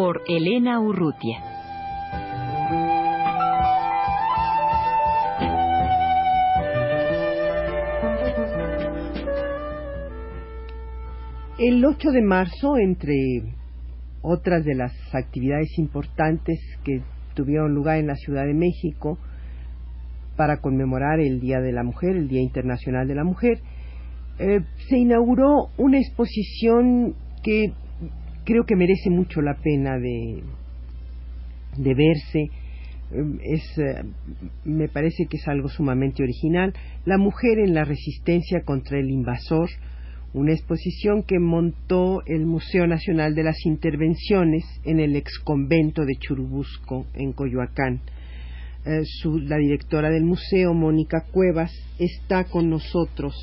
Por Elena Urrutia. El 8 de marzo, entre otras de las actividades importantes que tuvieron lugar en la Ciudad de México, para conmemorar el Día de la Mujer, el Día Internacional de la Mujer, eh, se inauguró una exposición que creo que merece mucho la pena de, verse. Eh, es, eh, me parece que es algo sumamente original. La mujer en la resistencia contra el invasor, una exposición que montó el Museo Nacional de las Intervenciones en el exconvento de Churubusco, en Coyoacán. Eh, la directora del museo, Mónica Cuevas, está con nosotros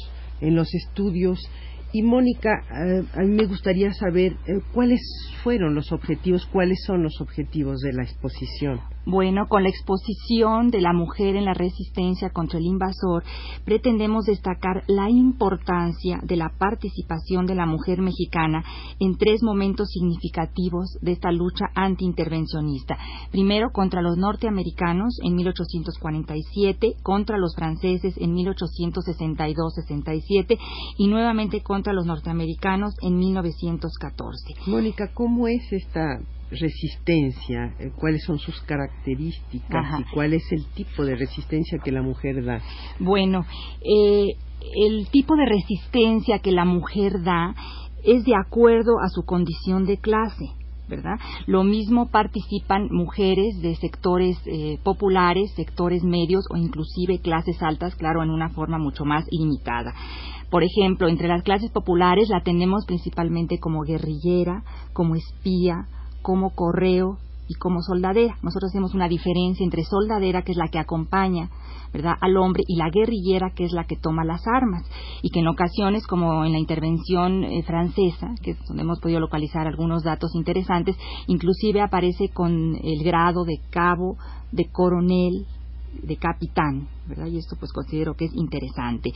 en los estudios. Y Mónica, eh, a mí me gustaría saber eh, cuáles fueron los objetivos, cuáles son los objetivos de la exposición. Bueno, con la exposición de la mujer en la resistencia contra el invasor, pretendemos destacar la importancia de la participación de la mujer mexicana en tres momentos significativos de esta lucha antiintervencionista. Primero, contra los norteamericanos en 1847, contra los franceses en 1862-67 y nuevamente contra los norteamericanos en 1914. Mónica, ¿cómo es esta resistencia, eh, cuáles son sus características y cuál es el tipo de resistencia que la mujer da. Bueno, eh, el tipo de resistencia que la mujer da es de acuerdo a su condición de clase. ¿verdad? Lo mismo participan mujeres de sectores eh, populares, sectores medios o inclusive clases altas, claro, en una forma mucho más limitada. Por ejemplo, entre las clases populares la tenemos principalmente como guerrillera, como espía, como correo y como soldadera. Nosotros hacemos una diferencia entre soldadera, que es la que acompaña ¿verdad? al hombre, y la guerrillera, que es la que toma las armas. Y que en ocasiones, como en la intervención eh, francesa, que es donde hemos podido localizar algunos datos interesantes, inclusive aparece con el grado de cabo, de coronel, de capitán, ¿verdad? Y esto pues considero que es interesante.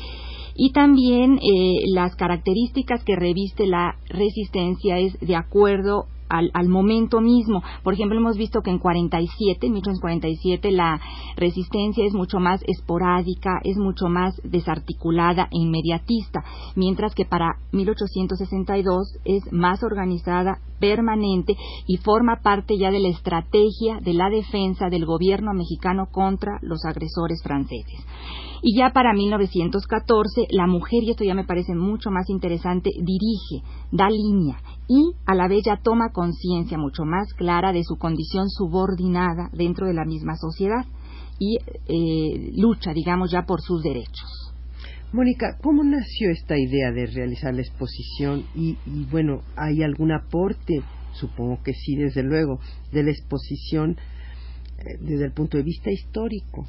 Y también eh, las características que reviste la resistencia es de acuerdo al, al, momento mismo. Por ejemplo, hemos visto que en 47, en 1847, la resistencia es mucho más esporádica, es mucho más desarticulada e inmediatista, mientras que para 1862 es más organizada, permanente y forma parte ya de la estrategia de la defensa del gobierno mexicano contra los agresores franceses. Y ya para 1914, la mujer, y esto ya me parece mucho más interesante, dirige, da línea y a la vez ya toma conciencia mucho más clara de su condición subordinada dentro de la misma sociedad y eh, lucha, digamos, ya por sus derechos. Mónica, ¿cómo nació esta idea de realizar la exposición? Y, y, bueno, ¿hay algún aporte? Supongo que sí, desde luego, de la exposición eh, desde el punto de vista histórico.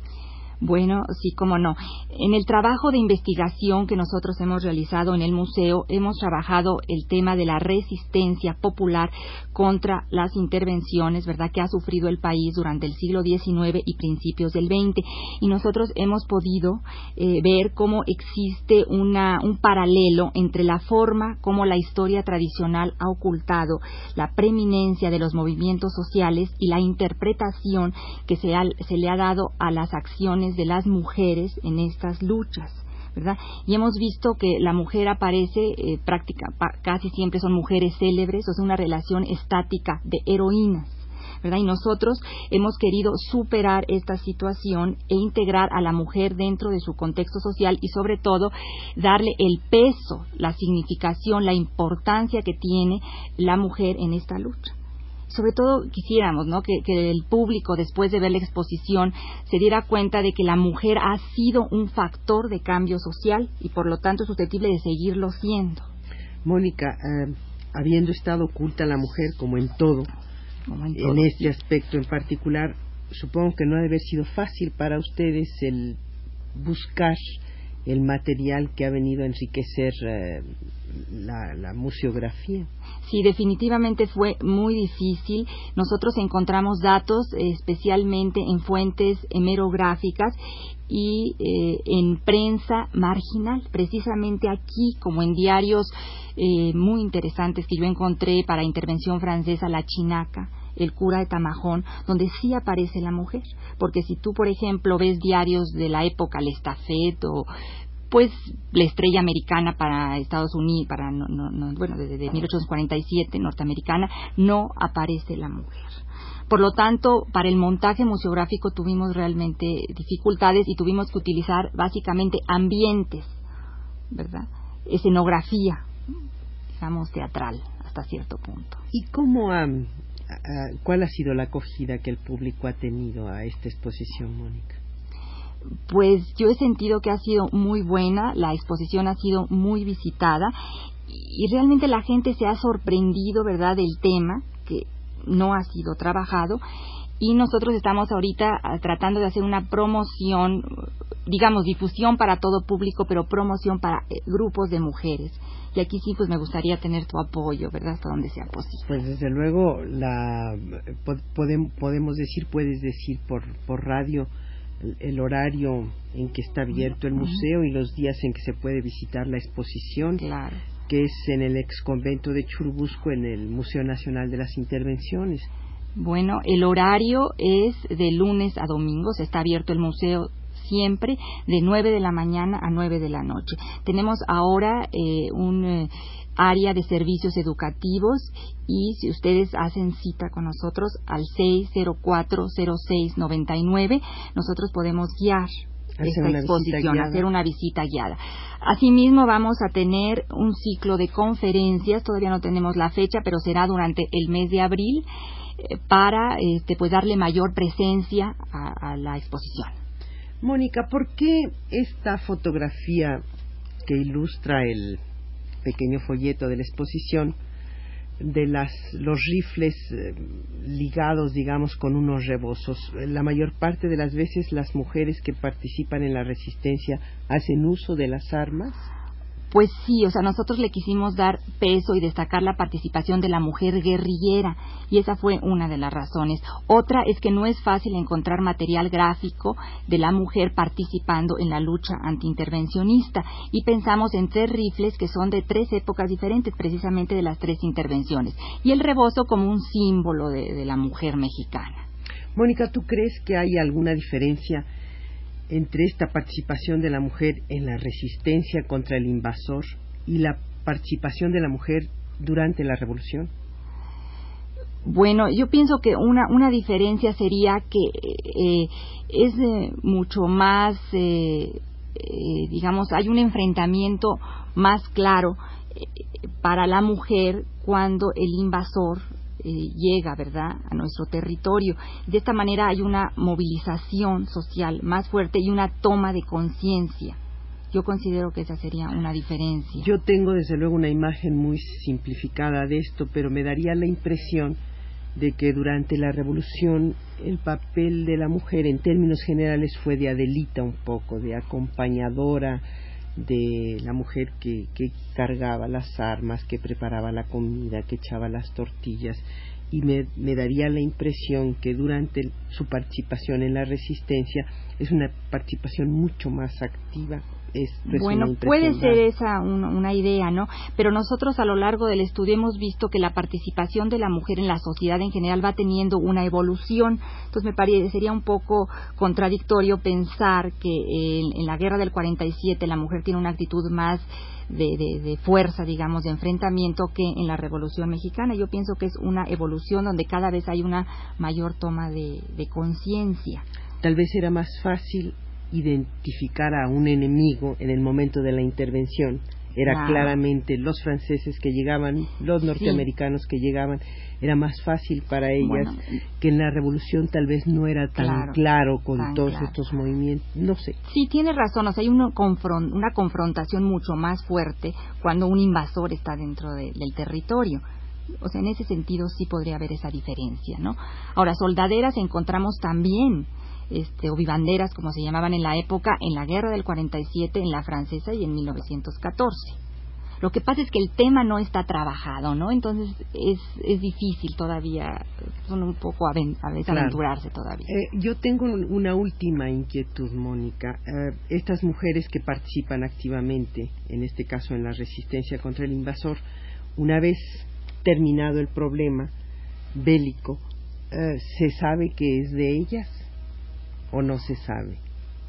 Bueno, sí, cómo no. En el trabajo de investigación que nosotros hemos realizado en el museo, hemos trabajado el tema de la resistencia popular contra las intervenciones, ¿verdad?, que ha sufrido el país durante el siglo XIX y principios del XX. Y nosotros hemos podido eh, ver cómo existe una, un paralelo entre la forma como la historia tradicional ha ocultado la preeminencia de los movimientos sociales y la interpretación que se, se le ha dado a las acciones de las mujeres en estas luchas. ¿verdad? Y hemos visto que la mujer aparece eh, práctica, casi siempre son mujeres célebres, o sea, una relación estática de heroínas. ¿verdad? Y nosotros hemos querido superar esta situación e integrar a la mujer dentro de su contexto social y sobre todo darle el peso, la significación, la importancia que tiene la mujer en esta lucha sobre todo quisiéramos ¿no? que, el público, después de ver la exposición, se diera cuenta de que la mujer ha sido un factor de cambio social y por lo tanto es susceptible de seguirlo siendo. Mónica, eh, habiendo estado oculta la mujer como en todo, en, este aspecto en particular, supongo que no ha de haber sido fácil para ustedes el buscar el material que ha venido a enriquecer eh, la, museografía. Sí, definitivamente fue muy difícil. Nosotros encontramos datos especialmente en fuentes hemerográficas y eh, en prensa marginal, precisamente aquí, como en diarios eh, muy interesantes que yo encontré para intervención francesa, La Chinaca, el cura de Tamajón, donde sí aparece la mujer. Porque si tú, por ejemplo, ves diarios de la época, el Estafet o pues la estrella americana para Estados Unidos, para bueno, desde 1847 norteamericana, no aparece la mujer. Por lo tanto, para el montaje museográfico tuvimos realmente dificultades y tuvimos que utilizar básicamente ambientes, ¿verdad? Escenografía, digamos, teatral hasta cierto punto. ¿Y cómo ha, cuál ha sido la acogida que el público ha tenido a esta exposición, Mónica? Pues yo he sentido que ha sido muy buena, la exposición ha sido muy visitada y realmente la gente se ha sorprendido, ¿verdad?, del tema que no ha sido trabajado y nosotros estamos ahorita ah, tratando de hacer una promoción, digamos, difusión para todo público, pero promoción para eh, grupos de mujeres. Y aquí sí, pues me gustaría tener tu apoyo, ¿verdad? Hasta donde sea posible. Pues desde luego, la, podemos decir, puedes decir por, por radio el horario en que está abierto el museo y los días en que se puede visitar la exposición. Claro que es en el ex convento de Churubusco, en el Museo Nacional de las Intervenciones. Bueno, el horario es de lunes a domingos, está abierto el museo siempre de 9 de la mañana a 9 de la noche. Tenemos ahora eh, un eh, área de servicios educativos y si ustedes hacen cita con nosotros al 6040699, nosotros podemos guiar esta exposición, hacer una visita guiada. Asimismo, vamos a tener un ciclo de conferencias, todavía no tenemos la fecha, pero será durante el mes de abril eh, para este, pues darle mayor presencia a, a la exposición. Mónica, ¿por qué esta fotografía que ilustra el pequeño folleto de la exposición de las, los rifles eh, ligados, digamos, con unos rebozos. La mayor parte de las veces las mujeres que participan en la resistencia hacen uso de las armas. Pues sí, o sea, nosotros le quisimos dar peso y destacar la participación de la mujer guerrillera y esa fue una de las razones. Otra es que no es fácil encontrar material gráfico de la mujer participando en la lucha antiintervencionista y pensamos en tres rifles que son de tres épocas diferentes, precisamente de las tres intervenciones y el rebozo como un símbolo de, de la mujer mexicana. Mónica, ¿tú crees que hay alguna diferencia entre esta participación de la mujer en la resistencia contra el invasor y la participación de la mujer durante la revolución? Bueno, yo pienso que una, una diferencia sería que eh, es eh, mucho más, eh, digamos, hay un enfrentamiento más claro para la mujer cuando el invasor eh, llega, ¿verdad?, a nuestro territorio. De esta manera hay una movilización social más fuerte y una toma de conciencia. Yo considero que esa sería una diferencia. Yo tengo desde luego una imagen muy simplificada de esto, pero me daría la impresión de que durante la revolución el papel de la mujer en términos generales fue de Adelita un poco, de acompañadora, de la mujer que, que cargaba las armas, que preparaba la comida, que echaba las tortillas. Y me, me, daría la impresión que durante su participación en la resistencia es una participación mucho más activa bueno, puede ser esa una, idea, ¿no? Pero nosotros a lo largo del estudio hemos visto que la participación de la mujer en la sociedad en general va teniendo una evolución. Entonces me parecería un poco contradictorio pensar que en, la guerra del 47 la mujer tiene una actitud más de, fuerza, digamos, de enfrentamiento que en la Revolución Mexicana. Yo pienso que es una evolución donde cada vez hay una mayor toma de conciencia. Tal vez era más fácil identificar a un enemigo en el momento de la intervención. Era claramente los franceses que llegaban, los norteamericanos que llegaban. Era más fácil para ellas que en la revolución tal vez no era tan claro, con todos estos movimientos. No sé. Sí, tiene razón. O sea, hay una, confrontación mucho más fuerte cuando un invasor está dentro del territorio o sea, en ese sentido sí podría haber esa diferencia, ¿no? Ahora, soldaderas encontramos también, este, o vivanderas, como se llamaban en la época, en la guerra del 47, en la francesa y en 1914. Lo que pasa es que el tema no está trabajado, ¿no? Entonces es, es difícil todavía, son un poco a veces aventurarse todavía. Eh, yo tengo una última inquietud, Mónica. Eh, estas mujeres que participan activamente, en este caso en la resistencia contra el invasor, una vez terminado el problema bélico, eh, ¿se sabe que es de ellas o no se sabe?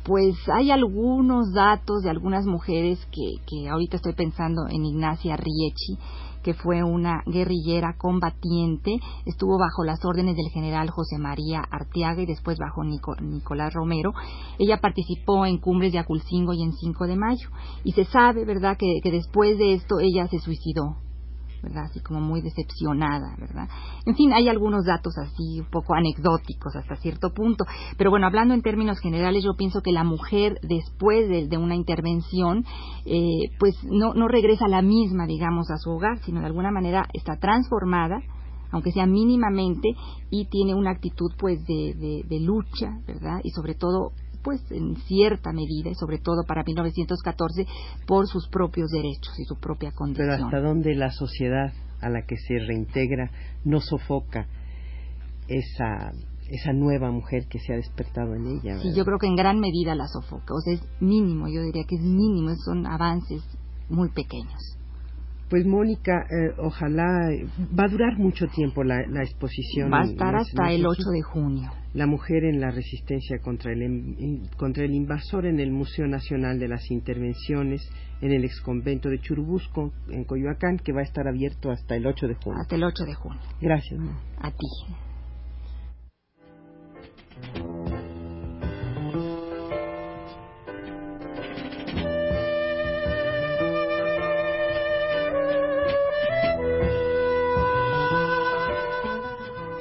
pues hay algunos datos de algunas mujeres que, que ahorita estoy pensando en Ignacia Riechi, que fue una guerrillera combatiente, estuvo bajo las órdenes del general José María Arteaga y después bajo Nicolás Romero. Ella participó en cumbres de Aculcingo y en 5 de mayo. Y se sabe, ¿verdad?, que después de esto ella se suicidó ¿verdad? Así como muy decepcionada, ¿verdad? En fin, hay algunos datos así un poco anecdóticos hasta cierto punto, pero bueno, hablando en términos generales, yo pienso que la mujer después de, una intervención, eh, pues no, no regresa la misma, digamos, a su hogar, sino de alguna manera está transformada aunque sea mínimamente, y tiene una actitud pues de, de lucha, ¿verdad? Y sobre todo pues en cierta medida, y sobre todo para 1914, por sus propios derechos y su propia condición. Pero hasta dónde la sociedad a la que se reintegra no sofoca esa esa nueva mujer que se ha despertado en ella. Sí, yo creo que en gran medida la sofoca, o sea, es mínimo, yo diría que es mínimo, son avances muy pequeños. Pues Mónica, eh, ojalá va a durar mucho tiempo la, exposición. Va a estar hasta el 8 de junio. La mujer en la resistencia contra el, contra el invasor en el Museo Nacional de las Intervenciones en el exconvento de Churubusco en Coyoacán, que va a estar abierto hasta el 8 de junio. Hasta el 8 de junio. Gracias. A ti.